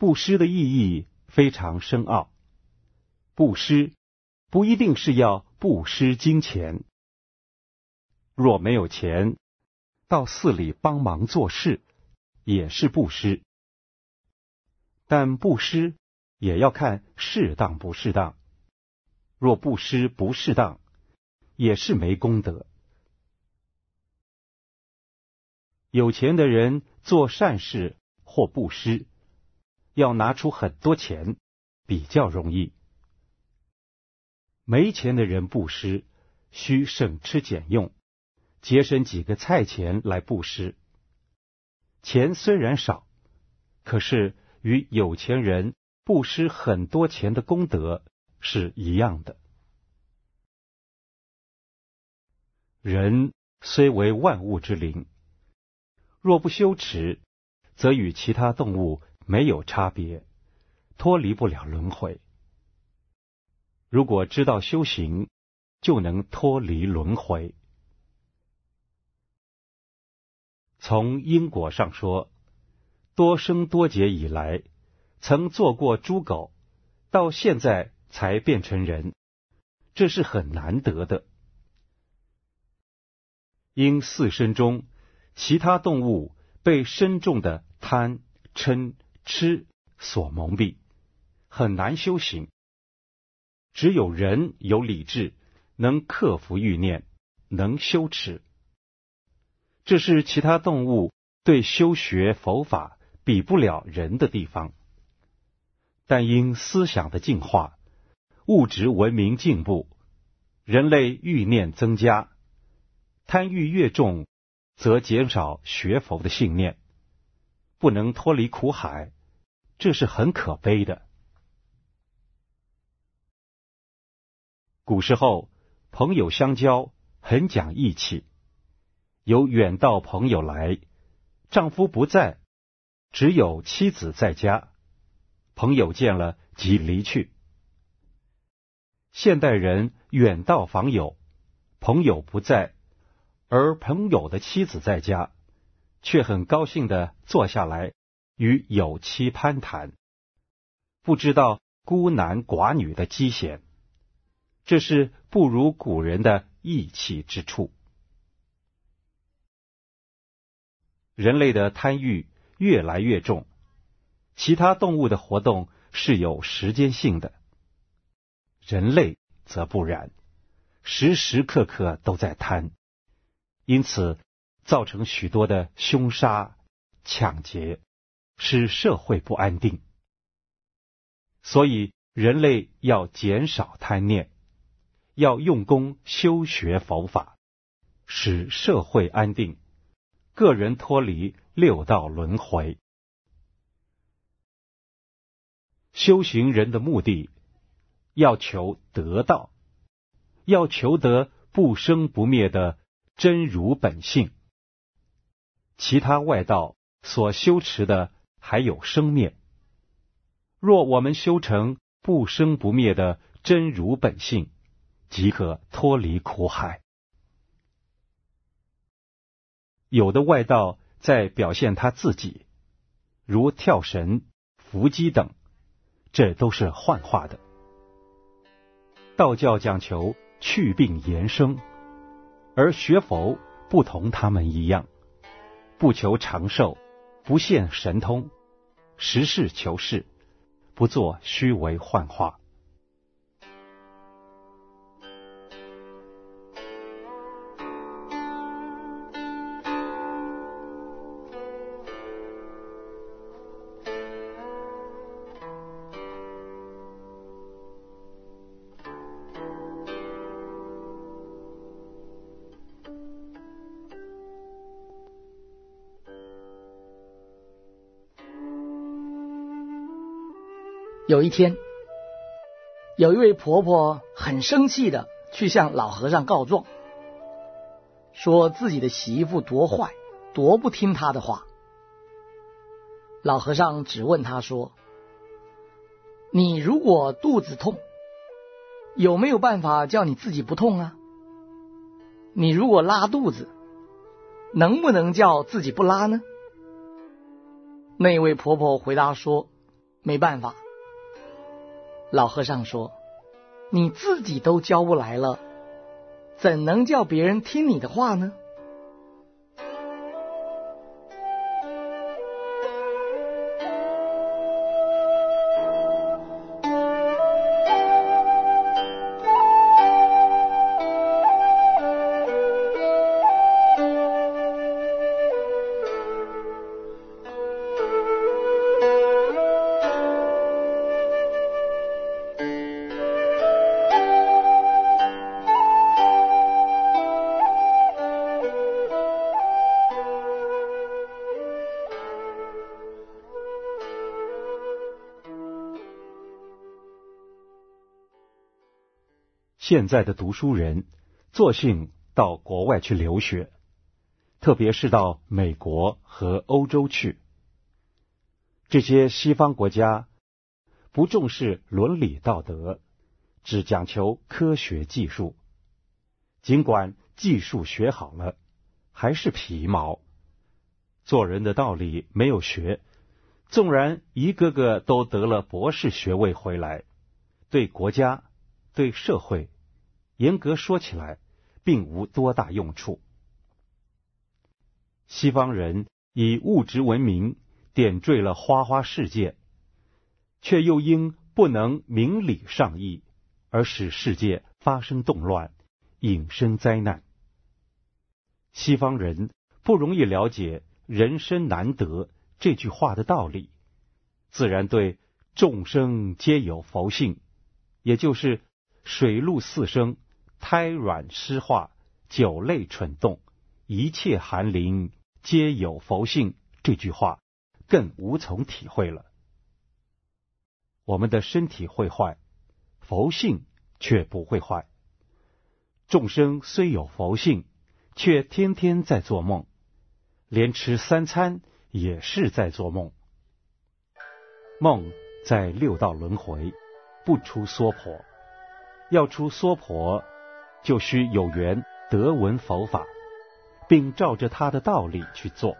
布施的意义非常深奥。布施不一定是要布施金钱，若没有钱，到寺里帮忙做事也是布施。但布施也要看适当不适当。若布施不适当，也是没功德。有钱的人做善事或布施，要拿出很多钱，比较容易。没钱的人布施，需省吃俭用，节省几个菜钱来布施。钱虽然少，可是与有钱人布施很多钱的功德是一样的。人虽为万物之灵。若不修持，则与其他动物没有差别，脱离不了轮回。如果知道修行，就能脱离轮回。从因果上说，多生多劫以来，曾做过猪狗，到现在才变成人，这是很难得的。因四生中。其他动物被深重的贪、嗔、痴所蒙蔽，很难修行。只有人有理智，能克服欲念，能修持。这是其他动物对修学佛法比不了人的地方。但因思想的进化，物质文明进步，人类欲念增加，贪欲越重，则减少学佛的信念，不能脱离苦海，这是很可悲的。古时候，朋友相交很讲义气，有远道朋友来，丈夫不在，只有妻子在家，朋友见了即离去。现代人远道访友，朋友不在。而朋友的妻子在家，却很高兴地坐下来与友妻攀谈，不知道孤男寡女的讥嫌，这是不如古人的义气之处。人类的贪欲越来越重，其他动物的活动是有时间性的，人类则不然，时时刻刻都在贪。因此，造成许多的凶杀、抢劫，使社会不安定。所以，人类要减少贪念，要用功修学佛法，使社会安定，个人脱离六道轮回。修行人的目的，要求得道，要求得不生不灭的。真如本性，其他外道所修持的还有生灭。若我们修成不生不灭的真如本性，即可脱离苦海。有的外道在表现他自己，如跳神、伏击等，这都是幻化的。道教讲求去病延生。而学佛不同他们一样，不求长寿，不现神通，实事求是，不做虚伪幻化。有一天，有一位婆婆很生气的去向老和尚告状，说自己的媳妇多坏，多不听她的话。老和尚只问她说：“你如果肚子痛，有没有办法叫你自己不痛啊？你如果拉肚子，能不能叫自己不拉呢？”那位婆婆回答说：“没办法。老和尚说：“你自己都教不来了，怎能叫别人听你的话呢？”现在的读书人，作兴到国外去留学，特别是到美国和欧洲去。这些西方国家不重视伦理道德，只讲求科学技术。尽管技术学好了，还是皮毛。做人的道理没有学，纵然一个个都得了博士学位回来，对国家、对社会。严格说起来，并无多大用处。西方人以物质文明点缀了花花世界，却又因不能明理上义，而使世界发生动乱，引生灾难。西方人不容易了解“人生难得”这句话的道理，自然对众生皆有佛性，也就是水陆四生。胎卵湿化，酒泪蠢动，一切寒灵皆有佛性。这句话更无从体会了。我们的身体会坏，佛性却不会坏。众生虽有佛性，却天天在做梦，连吃三餐也是在做梦。梦在六道轮回，不出娑婆，要出娑婆。就需有缘得闻佛法，并照着他的道理去做。